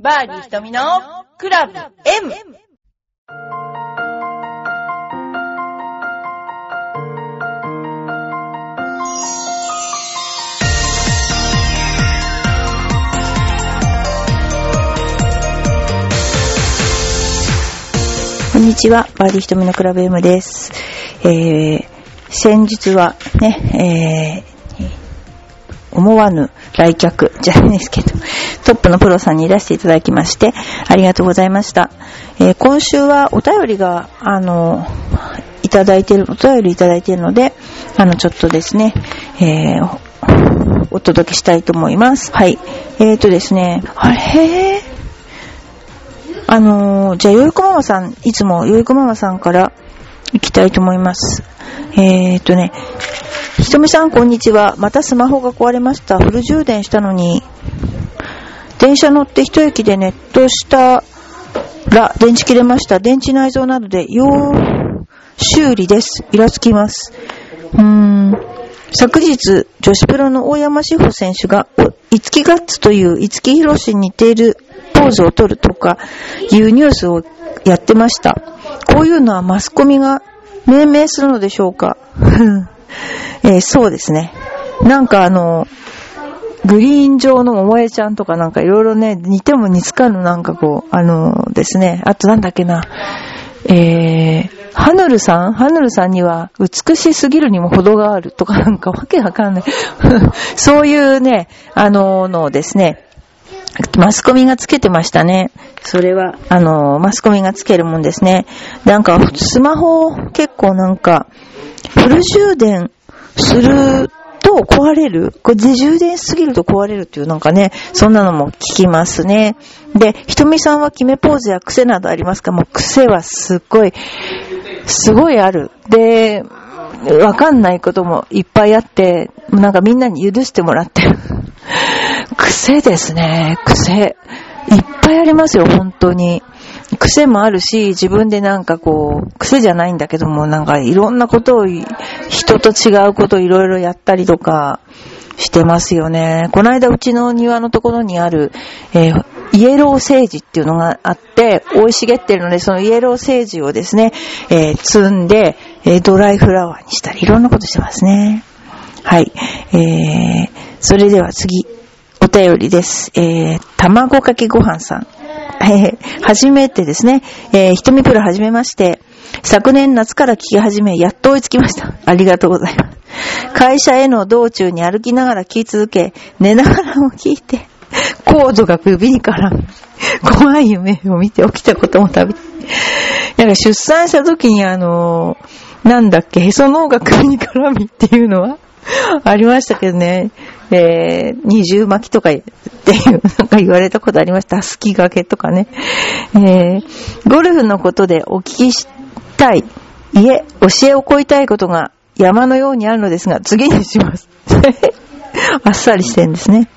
バーディー瞳のクラブ M! こんにちは、バーディー瞳のクラブ M です。えー、先日はね、えー、思わぬ来客じゃないですけど、トップのプロさんにいらしていただきまして、ありがとうございました。えー今週はお便りが、あの、いただいてる、お便りいただいているので、あの、ちょっとですね、えー、お届けしたいと思います。はい。えーとですね、あれ？あのーじゃあ、よいこママさん、いつもよいこママさんから行きたいと思います。えーとね、ひとみさん、こんにちは。またスマホが壊れました。フル充電したのに、電車乗って一駅でネットしたら電池切れました。電池内蔵などで要修理です。イラつきます。うーん。昨日、女子プロの大山志保選手が、おいつきガッツという五木ひろしに似ているポーズを取るとかいうニュースをやってました。こういうのはマスコミが命名するのでしょうか、えーそうですね。なんかあの、グリーン上の桃江ちゃんとかなんかいろいろね、似ても似つかぬなんかこう、あのですね、あとなんだっけな、えー、ハヌルさん？ハヌルさんには美しすぎるにも程があるとかなんかわけわかんない。そういうね、あののですね、マスコミがつけてましたね。それは、あの、マスコミがつけるもんですね。なんか、スマホ結構なんか、フル充電すると壊れる？これで充電しすぎると壊れるっていうなんかね、そんなのも聞きますね。で、ひとみさんは決めポーズや癖などありますか？もう癖はすっごい、すごいある。で、わかんないこともいっぱいあって、なんかみんなに許してもらってる。癖ですね、癖。いっぱいありますよ、本当に。癖もあるし、自分でなんかこう、癖じゃないんだけども、なんかいろんなことを、人と違うこといろいろやったりとかしてますよね。この間うちの庭のところにある、えーイエローセージっていうのがあって、生い茂ってるので、そのイエローセージをですね、えー摘んで、えドライフラワーにしたり、いろんなことしてますね。はい。えー、それでは次、お便りです。えー、卵かけご飯さん。えー、初めてですね、えー、ひとみプロ始めまして、昨年夏から聞き始め、やっと追いつきました。ありがとうございます。会社への道中に歩きながら聞き続け、寝ながらも聞いて、コードが首に絡む。怖い夢を見て起きたこともたび。なんか出産した時にあのなんだっけ、へその緒が首に絡みっていうのはありましたけどね。えー、二重巻きとかっていう、なんか言われたことありました。すきがけとかね。えー、ゴルフのことでお聞きしたい、いえ、教えを請いたいことが山のようにあるのですが、次にします。あっさりしてるんですね。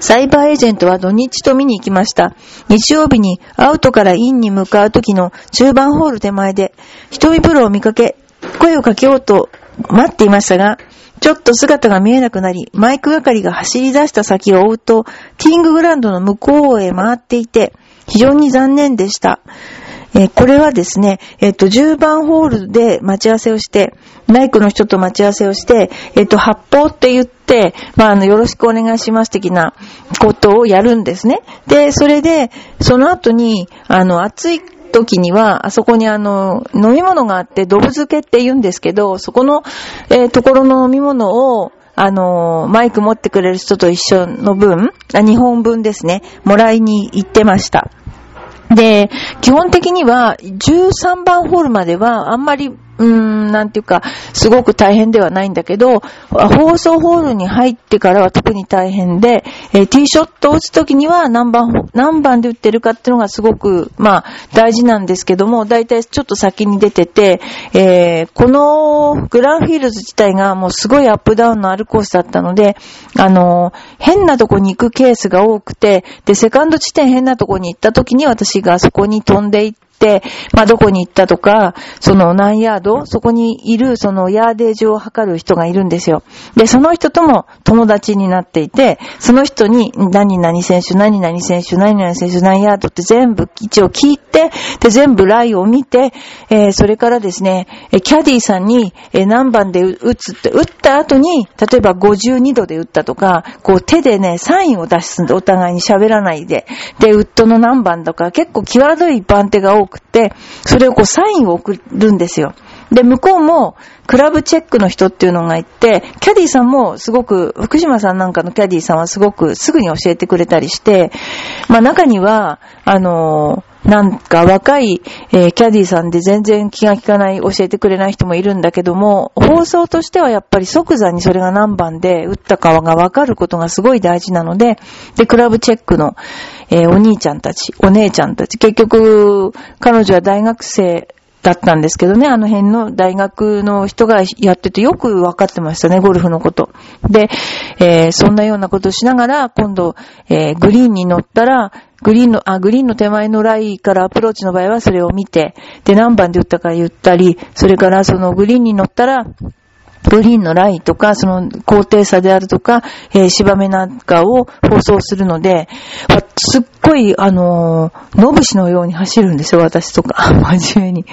サイバーエージェントは土日と見に行きました。日曜日にアウトからインに向かう時の中盤ホール手前で、瞳プロを見かけ、声をかけようと待っていましたが、ちょっと姿が見えなくなり、マイク係が走り出した先を追うと、ティーインググランドの向こうへ回っていて、非常に残念でした。えーこれはですね、えっ、と、10番ホールで待ち合わせをして、マイクの人と待ち合わせをして、えっ、と、発砲って言って、まあ、あの、よろしくお願いします的なことをやるんですね。で、それで、その後に、あの、暑い時には、あそこにあの、飲み物があって、ドブ漬けって言うんですけど、そこの、えーところの飲み物を、あの、マイク持ってくれる人と一緒の分、あ2本分ですね、もらいに行ってました。で、基本的には13番ホールまではあんまり、うーん、なんていうか、すごく大変ではないんだけど、放送ホールに入ってからは特に大変で、えーティーショットを打つときには何番、何番で打ってるかっていうのがすごく、まあ、大事なんですけども、だいたいちょっと先に出てて、えーこのグランフィールズ自体がもうすごいアップダウンのあるコースだったので、あの、変なとこに行くケースが多くて、で、セカンド地点変なとこに行った時に私がそこに飛んで行って、、まあ、どこに行ったとか、その何ヤード、そこにいる、そのヤーデージを測る人がいるんですよ。で、その人とも友達になっていて、その人に、何々選手、何々選手、何々選手、何ヤードって全部一応聞いて、で、全部ライを見て、えー、それからですね、キャディーさんに、え何番で打つって、打った後に、例えば52度で打ったとか、こう手でね、サインを出すんで、お互いに喋らないで。で、ウッドの何番とか、結構際どい番手が多くて、それをこうサインを送るんですよ。で、向こうも、クラブチェックの人っていうのがいて、キャディーさんもすごく、福島さんなんかのキャディーさんはすごくすぐに教えてくれたりして、まあ中には、あのなんか若い、えー、キャディさんで全然気が利かない、教えてくれない人もいるんだけども、放送としてはやっぱり即座にそれが何番で打ったかがわかることがすごい大事なので、で、クラブチェックの、えー、お兄ちゃんたち、お姉ちゃんたち、結局、彼女は大学生だったんですけどね、あの辺の大学の人がやっててよく分かってましたね、ゴルフのこと。で、えー、そんなようなことをしながら、今度、えー、グリーンに乗ったら、グリーンの、あ、グリーンの手前のライからアプローチの場合はそれを見て、で、何番で打ったか言ったり、それからそのグリーンに乗ったら、グリーンのラインとか、その高低差であるとか、えー、芝目なんかを放送するので、すっごい、あのー、野節のように走るんですよ、私とか。真面目に。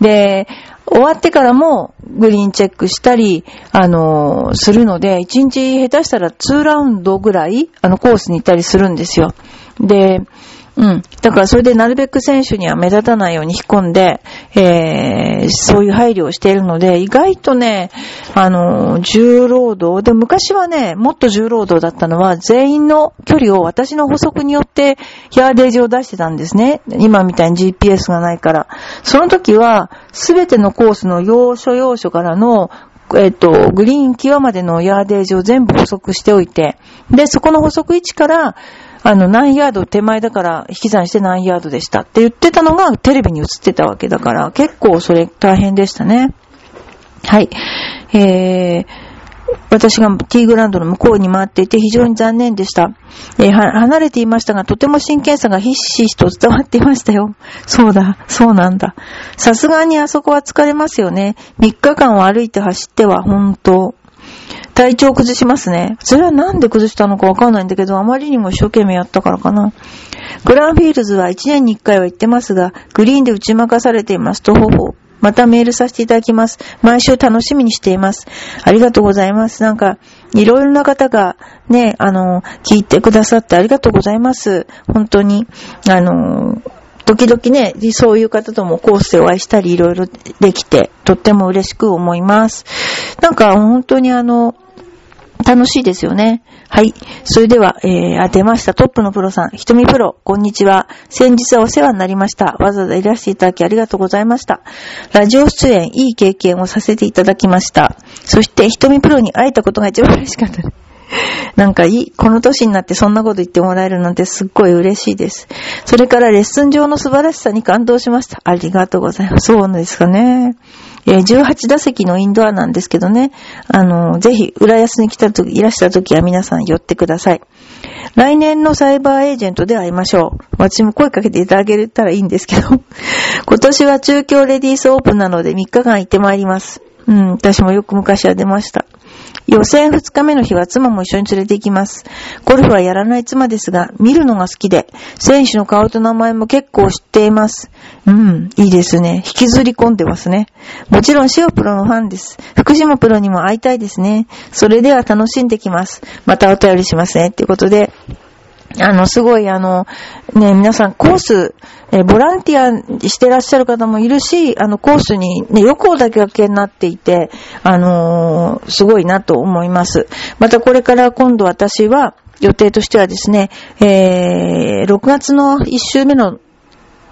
で、終わってからもグリーンチェックしたり、あのー、するので、1日下手したら2ラウンドぐらい、あの、コースに行ったりするんですよ。で、うん。だからそれでなるべく選手には目立たないように引っ込んで、えー、そういう配慮をしているので、意外とね、あの、重労働。で、昔はね、もっと重労働だったのは、全員の距離を私の補足によってヤーデージを出してたんですね。今みたいに GPS がないから。その時は、すべてのコースの要所要所からのえっ、と、グリーン際までのヤーデージを全部補足しておいて、で、そこの補足位置から、あの、何ヤード手前だから引き算して何ヤードでしたって言ってたのがテレビに映ってたわけだから、結構それ大変でしたね。はい。えー、私がティーグラウンドの向こうに回っていて非常に残念でした。えー、離れていましたが、とても真剣さがひしひしと伝わっていましたよ。そうだ、そうなんだ。さすがにあそこは疲れますよね。3日間を歩いて走っては、本当体調崩しますね。それはなんで崩したのかわかんないんだけど、あまりにも一生懸命やったからかな。グランフィールズは1年に1回は行ってますが、グリーンで打ち負かされていますと、ほほ。またメールさせていただきます。毎週楽しみにしています。ありがとうございます。なんか、いろいろな方がね、あの、聞いてくださってありがとうございます。本当に、あの、時々ね、そういう方ともコースでお会いしたりいろいろできて、とっても嬉しく思います。なんか本当にあの、楽しいですよね。はい。それでは、えー、あ、出ました。トップのプロさん。ひとみプロ、こんにちは。先日はお世話になりました。わざわざいらしていただきありがとうございました。ラジオ出演、いい経験をさせていただきました。そして、ひとみプロに会えたことが一番嬉しかったです。なんかいい、この年になってそんなこと言ってもらえるなんてすっごい嬉しいです。それからレッスン上の素晴らしさに感動しました。ありがとうございます。そうなんですかね。え18打席のインドアなんですけどね。あの、ぜひ、浦安に来たとき、いらした時は皆さん寄ってください。来年のサイバーエージェントで会いましょう。私も声かけていただけたらいいんですけど。今年は中京レディースオープンなので3日間行ってまいります。うん、私もよく昔は出ました。予選二日目の日は妻も一緒に連れて行きます。ゴルフはやらない妻ですが、見るのが好きで、選手の顔と名前も結構知っています。うん、いいですね。引きずり込んでますね。もちろん塩プロのファンです。福島プロにも会いたいですね。それでは楽しんできます。またお便りしますね。ということで、あの、すごいあの、ね、皆さんコース、えボランティアしてらっしゃる方もいるし、あの、コースにね、横だけがけになっていて、あのー、すごいなと思います。またこれから今度私は、予定としてはですね、えー、6月の1週目の、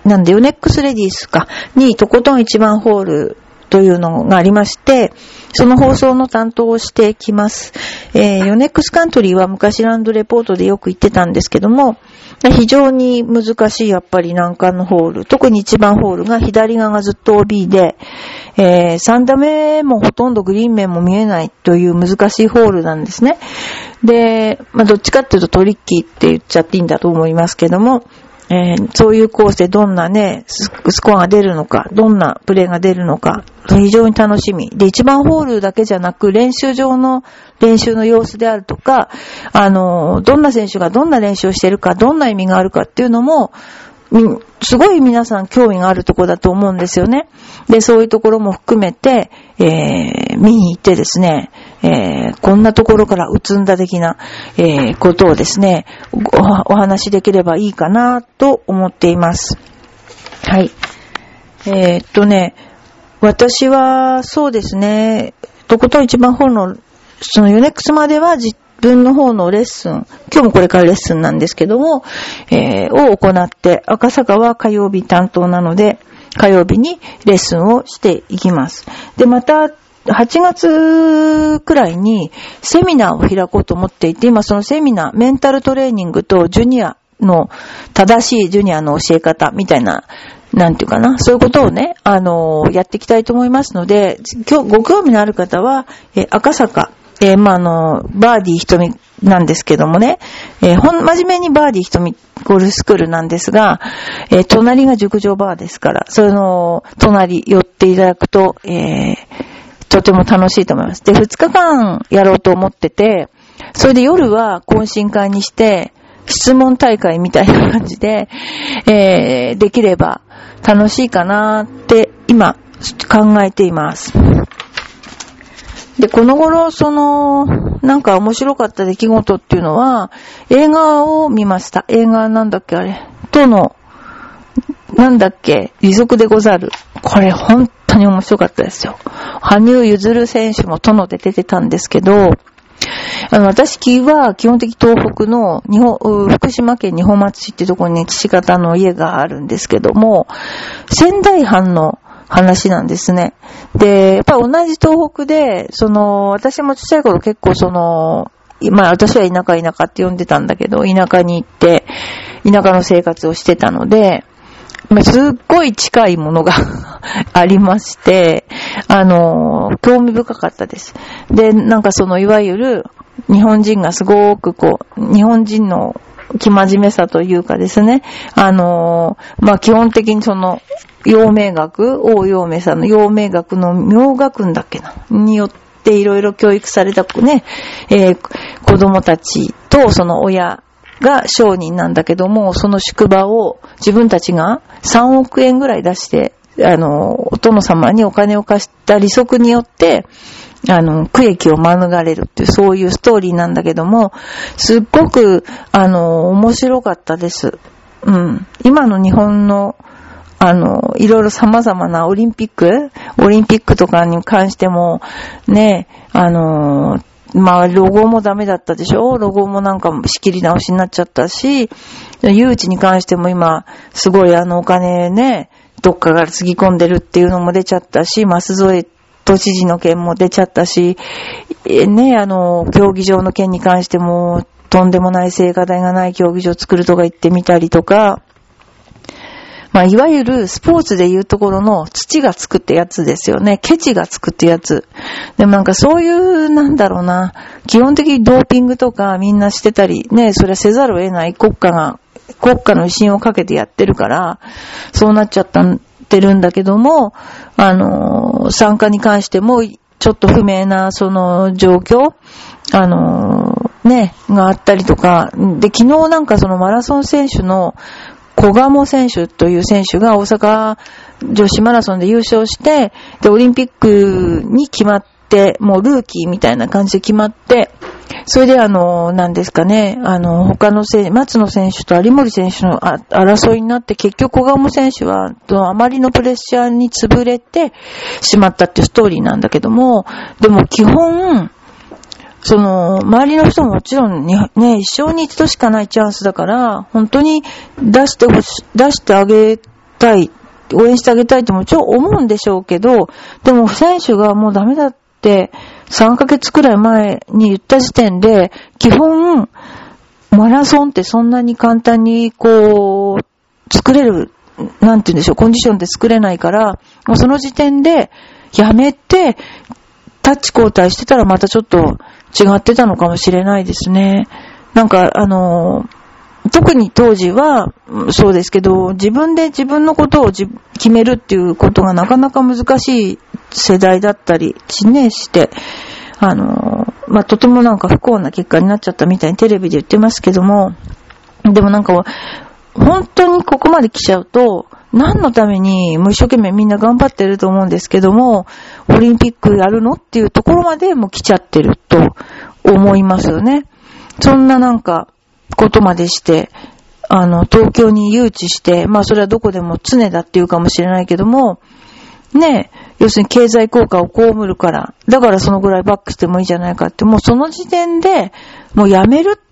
なんで、ヨネックスレディースか、に、とことん一番ホールというのがありまして、その放送の担当をしてきます。えー、ヨネックスカントリーは昔ランドレポートでよく言ってたんですけども、非常に難しいやっぱり難関のホール。特に1番ホールが左側がずっと OB で、えー、3打目もほとんどグリーン面も見えないという難しいホールなんですね。で、まあ、どっちかっていうとトリッキーって言っちゃっていいんだと思いますけども、えー、そういうコースでどんなね、スコアが出るのか、どんなプレーが出るのか、非常に楽しみ。で、1番ホールだけじゃなく、練習場の練習の様子であるとか、あの、どんな選手がどんな練習をしてるか、どんな意味があるかっていうのも、すごい皆さん興味があるとこだと思うんですよね。で、そういうところも含めて、えー、見に行ってですね、えー、こんなところから移んだ的な、えー、ことをですねお、お話できればいいかなと思っています。はい。えー、っとね、私は、そうですね、とことん一番本の、そのヨネックスまでは自分の方のレッスン、今日もこれからレッスンなんですけども、えー、を行って、赤坂は火曜日担当なので、火曜日にレッスンをしていきます。で、また、8月くらいにセミナーを開こうと思っていて、今そのセミナー、メンタルトレーニングとジュニアの正しいジュニアの教え方みたいな、なんていうかな、そういうことをね、あのー、やっていきたいと思いますので、今日ご興味のある方は、え赤坂、えー、まあ、あの、バーディー瞳なんですけどもね、えー、ほん、真面目にバーディー瞳ゴルフスクールなんですが、えー、隣が熟女バーですから、その、隣寄っていただくと、えー、とても楽しいと思います。で、2日間やろうと思ってて、それで夜は懇親会にして、質問大会みたいな感じで、えー、できれば楽しいかなって今考えています。で、この頃、その、なんか面白かった出来事っていうのは、映画を見ました。映画なんだっけあれ。との、なんだっけ、利息でござる。これ本当に面白かったですよ。羽生結弦選手も殿で出てたんですけど、あの、私は基本的東北の日本、福島県二本松市ってところに岸方の家があるんですけども、仙台藩の話なんですね。で、やっぱ同じ東北で、その、私もちっちゃい頃結構その、まあ私は田舎田舎って呼んでたんだけど、田舎に行って、田舎の生活をしてたので、すっごい近いものが ありまして、あの、興味深かったです。で、なんかその、いわゆる、日本人がすごくこう、日本人の気真面目さというかですね、あの、まあ、基本的にその、陽明学、王陽明さんの陽明学の明学んだっけな、によっていろいろ教育されたね、えー、子供たちとその親が商人なんだけども、その宿場を自分たちが3億円ぐらい出して、あの、お殿様にお金を貸した利息によって、あの、区益を免れるっていう、そういうストーリーなんだけども、すっごく、あの、面白かったです。うん。今の日本の、あの、いろいろ様々なオリンピックオリンピックとかに関しても、ね、あの、まあ、ロゴもダメだったでしょ？ロゴもなんか仕切り直しになっちゃったし、誘致に関しても今、すごいあのお金ね、どっかからつぎ込んでるっていうのも出ちゃったし、マス添都知事の件も出ちゃったし、ね、あの、競技場の件に関しても、とんでもない聖火台がない競技場を作るとか言ってみたりとか、まあ、いわゆるスポーツで言うところの土がつくってやつですよね。ケチがつくってやつ。でもなんかそういう、なんだろうな、基本的にドーピングとかみんなしてたり、ね、それはせざるを得ない国家が、国家の威信をかけてやってるから、そうなっちゃったってるんだけども、あの、参加に関しても、ちょっと不明な、その状況、あの、ね、があったりとか、で、昨日なんかそのマラソン選手の小鴨選手という選手が大阪女子マラソンで優勝して、で、オリンピックに決まって、もうルーキーみたいな感じで決まって、それであの、何ですかね、あの、他の選手、松野選手と有森選手の争いになって、結局小鴨選手は、あまりのプレッシャーに潰れてしまったっていうストーリーなんだけども、でも基本、その、周りの人ももちろんね、一生に一度しかないチャンスだから、本当に出してほし、出してあげたい、応援してあげたいってもちろん思うんでしょうけど、でも選手がもうダメだって3ヶ月くらい前に言った時点で、基本、マラソンってそんなに簡単にこう、作れる、なんて言うんでしょう、コンディションで作れないから、もうその時点でやめて、タッチ交代してたらまたちょっと違ってたのかもしれないですね。なんか、あの、特に当時は、そうですけど、自分で自分のことを決めるっていうことがなかなか難しい世代だったり、ね、して、あの、まあ、とてもなんか不幸な結果になっちゃったみたいにテレビで言ってますけども、でもなんか、本当にここまで来ちゃうと、何のために、もう一生懸命みんな頑張ってると思うんですけども、オリンピックやるのっていうところまでもう来ちゃってると思いますよね。そんななんか、ことまでして、あの、東京に誘致して、まあそれはどこでも常だっていうかもしれないけども、ね、要するに経済効果を被るから、だからそのぐらいバックしてもいいじゃないかって、もうその時点で、もうやめるって、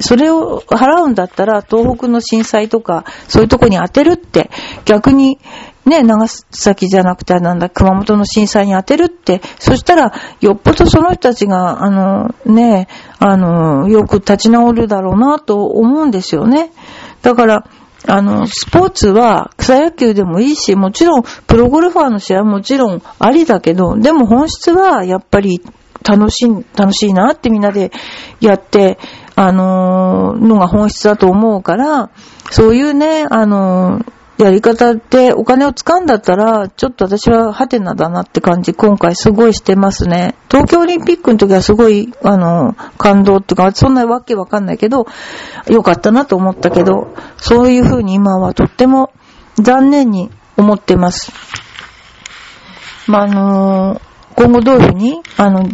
それを払うんだったら、東北の震災とか、そういうとこに当てるって、逆に、ね、長崎じゃなくて、なんだ、熊本の震災に当てるって、そしたら、よっぽどその人たちが、あの、ね、あの、よく立ち直るだろうなと思うんですよね。だから、あの、スポーツは草野球でもいいし、もちろんプロゴルファーの試合はもちろんありだけど、でも本質はやっぱり楽しい、楽しいなってみんなでやって、あのー、のが本質だと思うから、そういうね、あのー、やり方でお金を使うんだったら、ちょっと私はハテナだなって感じ、今回すごいしてますね。東京オリンピックの時はすごい、あの、感動っていうか、そんなわけわかんないけど、よかったなと思ったけど、そういう風に今はとっても残念に思ってます。まあ、あの今後どういう風に、あの、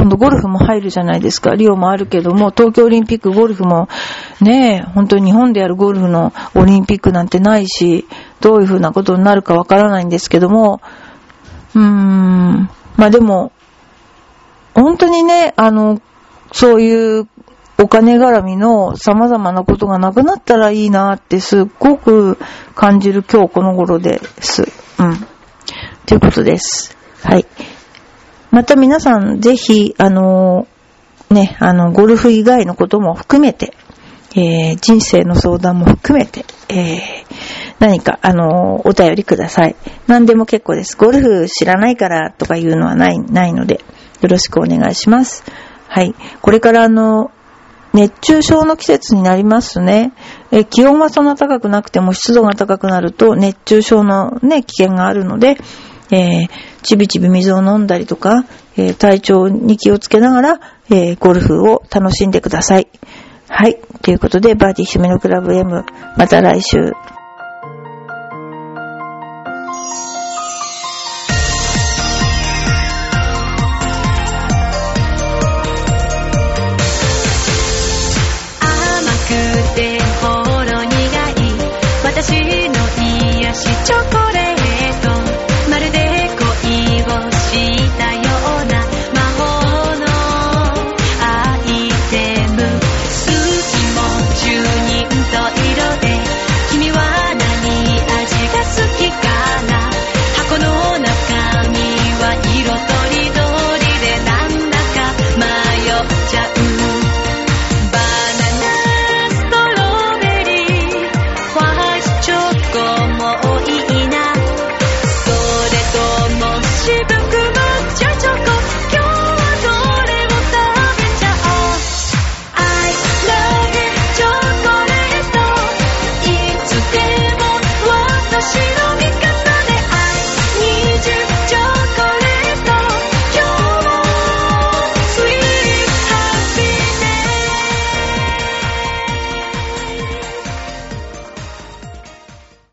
今度ゴルフも入るじゃないですか。リオもあるけども、東京オリンピックゴルフも、ねえ、本当に日本でやるゴルフのオリンピックなんてないし、どういうふうなことになるかわからないんですけども、うーん、まあでも、本当にね、あの、そういうお金絡みの様々なことがなくなったらいいなってすっごく感じる今日この頃です。うん。ということです。はい。また皆さんぜひ、あの、ね、あの、ゴルフ以外のことも含めて、えー、人生の相談も含めて、えー、何か、あの、お便りください。何でも結構です。ゴルフ知らないからとかいうのはない、ないので、よろしくお願いします。はい。これからあの、熱中症の季節になりますね。え気温はそんな高くなくても湿度が高くなると熱中症のね、危険があるので、えー、ちびちび水を飲んだりとか、えー、体調に気をつけながら、えー、ゴルフを楽しんでください。はい。ということで、バーディー姫のクラブ M、また来週。